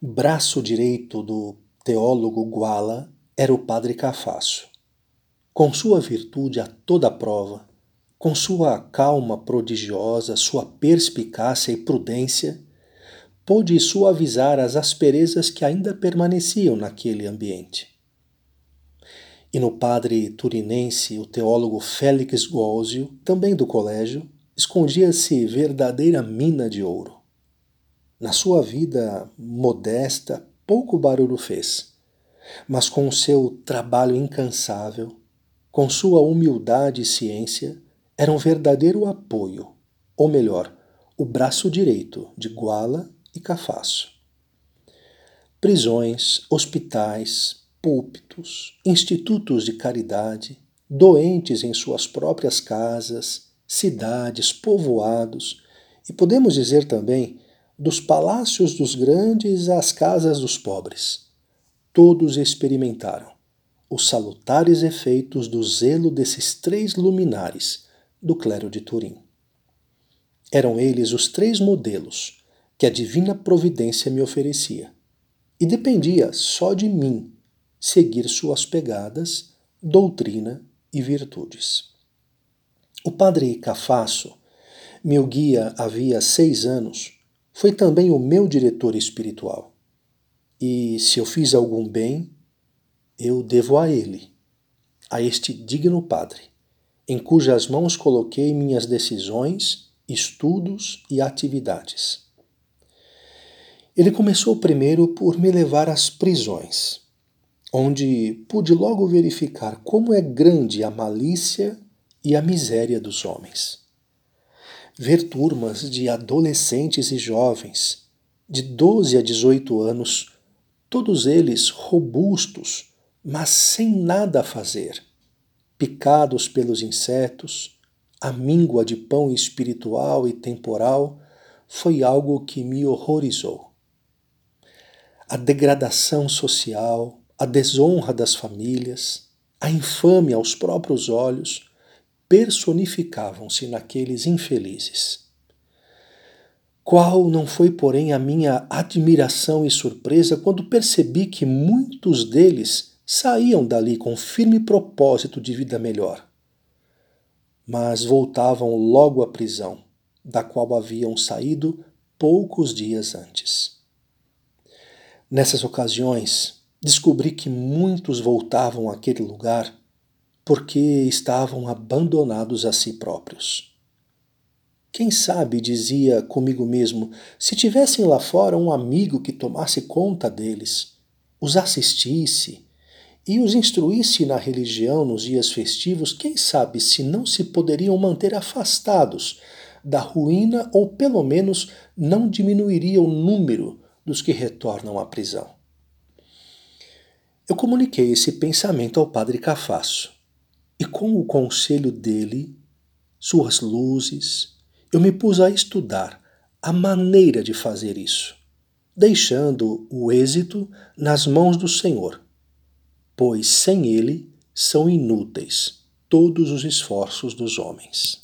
braço direito do teólogo Guala era o padre Cafasso. Com sua virtude a toda prova, com sua calma prodigiosa, sua perspicácia e prudência, pôde suavizar as asperezas que ainda permaneciam naquele ambiente. E no padre turinense, o teólogo Félix Gósio, também do colégio, escondia-se verdadeira mina de ouro. Na sua vida modesta, pouco barulho fez, mas com o seu trabalho incansável, com sua humildade e ciência, era um verdadeiro apoio, ou melhor, o braço direito de Guala e Cafasso. Prisões, hospitais, púlpitos, institutos de caridade, doentes em suas próprias casas, cidades, povoados, e podemos dizer também dos palácios dos grandes às casas dos pobres. Todos experimentaram os salutares efeitos do zelo desses três luminares do clero de Turim. Eram eles os três modelos que a divina providência me oferecia, e dependia só de mim seguir suas pegadas, doutrina e virtudes. O padre Cafasso, meu guia havia seis anos, foi também o meu diretor espiritual. E se eu fiz algum bem, eu devo a ele, a este digno Padre, em cujas mãos coloquei minhas decisões, estudos e atividades. Ele começou primeiro por me levar às prisões, onde pude logo verificar como é grande a malícia e a miséria dos homens ver turmas de adolescentes e jovens, de 12 a 18 anos, todos eles robustos, mas sem nada a fazer, picados pelos insetos, a míngua de pão espiritual e temporal foi algo que me horrorizou. A degradação social, a desonra das famílias, a infâmia aos próprios olhos, personificavam-se naqueles infelizes. Qual não foi, porém, a minha admiração e surpresa quando percebi que muitos deles saíam dali com firme propósito de vida melhor, mas voltavam logo à prisão, da qual haviam saído poucos dias antes. Nessas ocasiões, descobri que muitos voltavam àquele lugar porque estavam abandonados a si próprios. Quem sabe, dizia comigo mesmo, se tivessem lá fora um amigo que tomasse conta deles, os assistisse e os instruísse na religião nos dias festivos, quem sabe se não se poderiam manter afastados da ruína ou pelo menos não diminuiria o número dos que retornam à prisão. Eu comuniquei esse pensamento ao padre Cafasso e com o conselho dele, suas luzes, eu me pus a estudar a maneira de fazer isso, deixando o êxito nas mãos do Senhor, pois sem ele são inúteis todos os esforços dos homens.